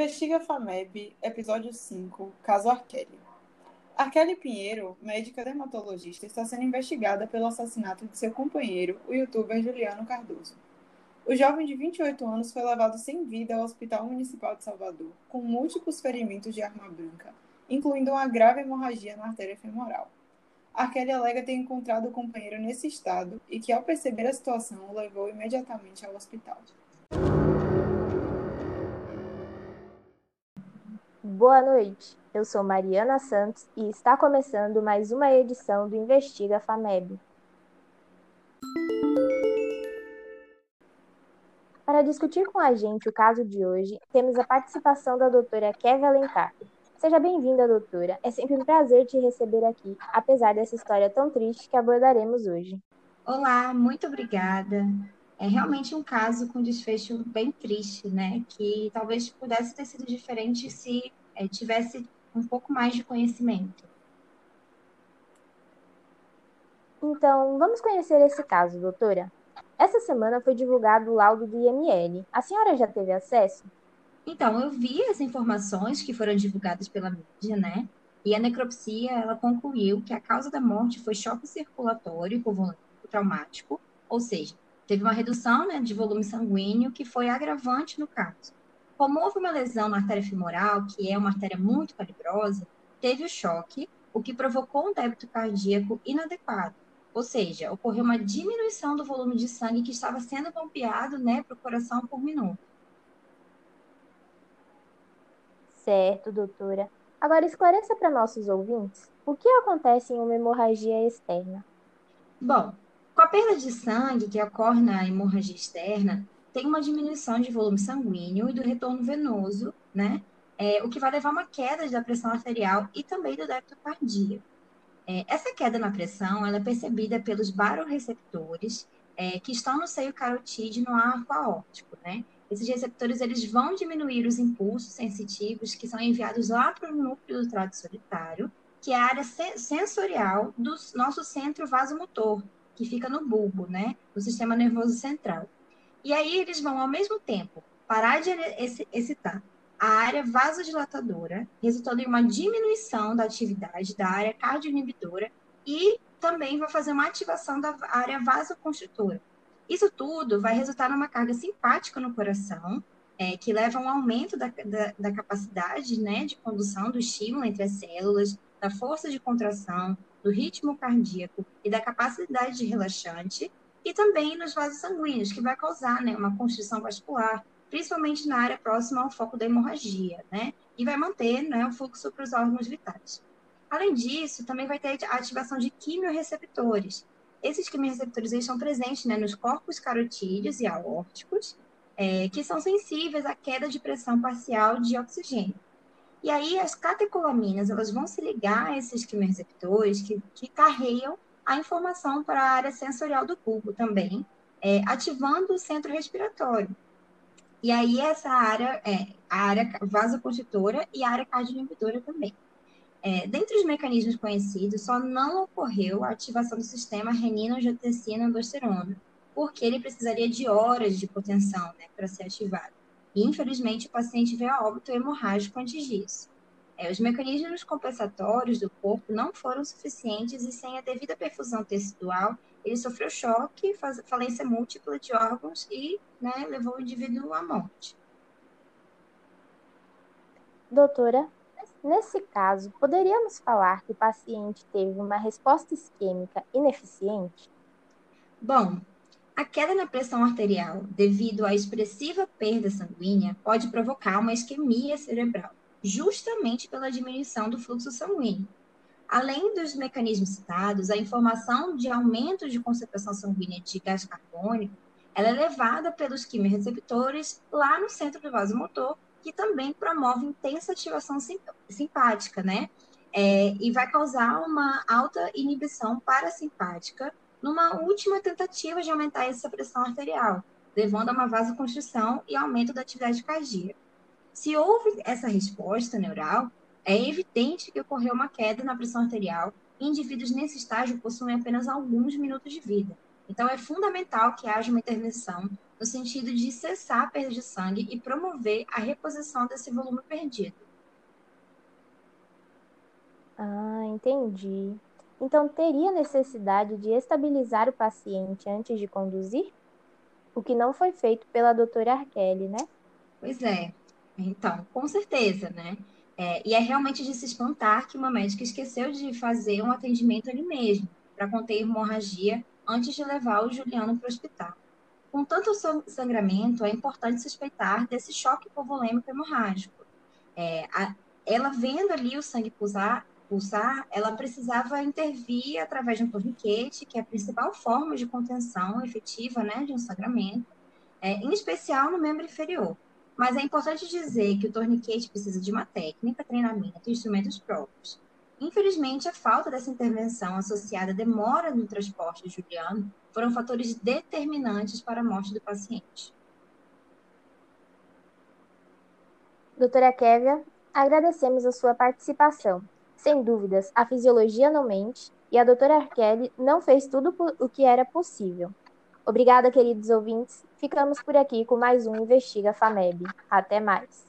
Investiga FAMEB, episódio 5, caso Arkeli. Arkeli Pinheiro, médica dermatologista, está sendo investigada pelo assassinato de seu companheiro, o youtuber Juliano Cardoso. O jovem de 28 anos foi levado sem vida ao Hospital Municipal de Salvador, com múltiplos ferimentos de arma branca, incluindo uma grave hemorragia na artéria femoral. Arkeli alega ter encontrado o companheiro nesse estado e que, ao perceber a situação, o levou imediatamente ao hospital. Boa noite, eu sou Mariana Santos e está começando mais uma edição do Investiga FAMEB. Para discutir com a gente o caso de hoje, temos a participação da doutora Kevin Alencar. Seja bem-vinda, doutora. É sempre um prazer te receber aqui, apesar dessa história tão triste que abordaremos hoje. Olá, muito obrigada. É realmente um caso com desfecho bem triste, né? Que talvez pudesse ter sido diferente se é, tivesse um pouco mais de conhecimento. Então, vamos conhecer esse caso, doutora. Essa semana foi divulgado o laudo do IML. A senhora já teve acesso? Então, eu vi as informações que foram divulgadas pela mídia, né? E a necropsia, ela concluiu que a causa da morte foi choque circulatório com traumático, ou seja, teve uma redução né, de volume sanguíneo que foi agravante no caso. Como houve uma lesão na artéria femoral, que é uma artéria muito calibrosa, teve o choque, o que provocou um débito cardíaco inadequado. Ou seja, ocorreu uma diminuição do volume de sangue que estava sendo bombeado né, para o coração por minuto. Certo, doutora. Agora esclareça para nossos ouvintes o que acontece em uma hemorragia externa. Bom, com a perda de sangue que ocorre na hemorragia externa, tem uma diminuição de volume sanguíneo e do retorno venoso, né? É, o que vai levar a uma queda da pressão arterial e também do débito cardíaco. É, essa queda na pressão ela é percebida pelos baroreceptores é, que estão no seio carotídeo no arco aórtico, né? Esses receptores eles vão diminuir os impulsos sensitivos que são enviados lá para o núcleo do trato solitário, que é a área sensorial do nosso centro vasomotor, que fica no bulbo, né? No sistema nervoso central. E aí eles vão, ao mesmo tempo, parar de excitar a área vasodilatadora, resultando em uma diminuição da atividade da área cardioinibidora e também vai fazer uma ativação da área vasoconstritora. Isso tudo vai resultar numa carga simpática no coração, é, que leva a um aumento da, da, da, capacidade né, de condução do estímulo entre as células, da força de contração, do ritmo cardíaco e da capacidade de relaxante, e também nos vasos sanguíneos, que vai causar né, uma constrição vascular, principalmente na área próxima ao foco da hemorragia, né? E vai manter né, o fluxo para os órgãos vitais. Além disso, também vai ter a ativação de quimiorreceptores. Esses quimiorreceptores estão presentes né, nos corpos carotídeos e aórticos, é, que são sensíveis à queda de pressão parcial de oxigênio. E aí as catecolaminas elas vão se ligar a esses quimiorreceptores que, que carregam a informação para a área sensorial do bulbo também, é, ativando o centro respiratório. E aí essa área é a área vasoconstritora e a área cardioinibidora também. É, dentre os mecanismos conhecidos, só não ocorreu a ativação do sistema renina-angiotensina-aldosterona, porque ele precisaria de horas de hipotensão né, para ser ativado. E, infelizmente, o paciente veio a óbito hemorrágico antes disso. É, os mecanismos compensatórios do corpo não foram suficientes e sem a devida perfusão tecidual, ele sofreu choque, faz, falência múltipla de órgãos e né, levou o indivíduo à morte. Doutora, nesse caso, poderíamos falar que o paciente teve uma resposta isquêmica ineficiente? Bom, a queda na pressão arterial devido à expressiva perda sanguínea pode provocar uma isquemia cerebral justamente pela diminuição do fluxo sanguíneo. Além dos mecanismos citados, a informação de aumento de concentração sanguínea de gás carbônico ela é levada pelos quimiorreceptores lá no centro do vasomotor, que também promove intensa ativação simpática, né? É, e vai causar uma alta inibição parasimpática numa última tentativa de aumentar essa pressão arterial, levando a uma vasoconstrição e aumento da atividade cardíaca. Se houve essa resposta neural, é evidente que ocorreu uma queda na pressão arterial e indivíduos nesse estágio possuem apenas alguns minutos de vida. Então, é fundamental que haja uma intervenção no sentido de cessar a perda de sangue e promover a reposição desse volume perdido. Ah, entendi. Então, teria necessidade de estabilizar o paciente antes de conduzir? O que não foi feito pela doutora Arkeli, né? Pois é. Então, com certeza, né? É, e é realmente de se espantar que uma médica esqueceu de fazer um atendimento ali mesmo, para conter hemorragia antes de levar o Juliano para o hospital. Com tanto sangramento, é importante suspeitar desse choque hipovolêmico hemorrágico. É, a, ela vendo ali o sangue pulsar, pulsar, ela precisava intervir através de um torniquete, que é a principal forma de contenção efetiva né, de um sangramento, é, em especial no membro inferior. Mas é importante dizer que o torniquete precisa de uma técnica, treinamento e instrumentos próprios. Infelizmente, a falta dessa intervenção associada à demora no transporte de Juliano foram fatores determinantes para a morte do paciente. Doutora Kévia, agradecemos a sua participação. Sem dúvidas, a fisiologia não mente e a doutora Arkeli não fez tudo o que era possível. Obrigada, queridos ouvintes. Ficamos por aqui com mais um Investiga FAMEB. Até mais.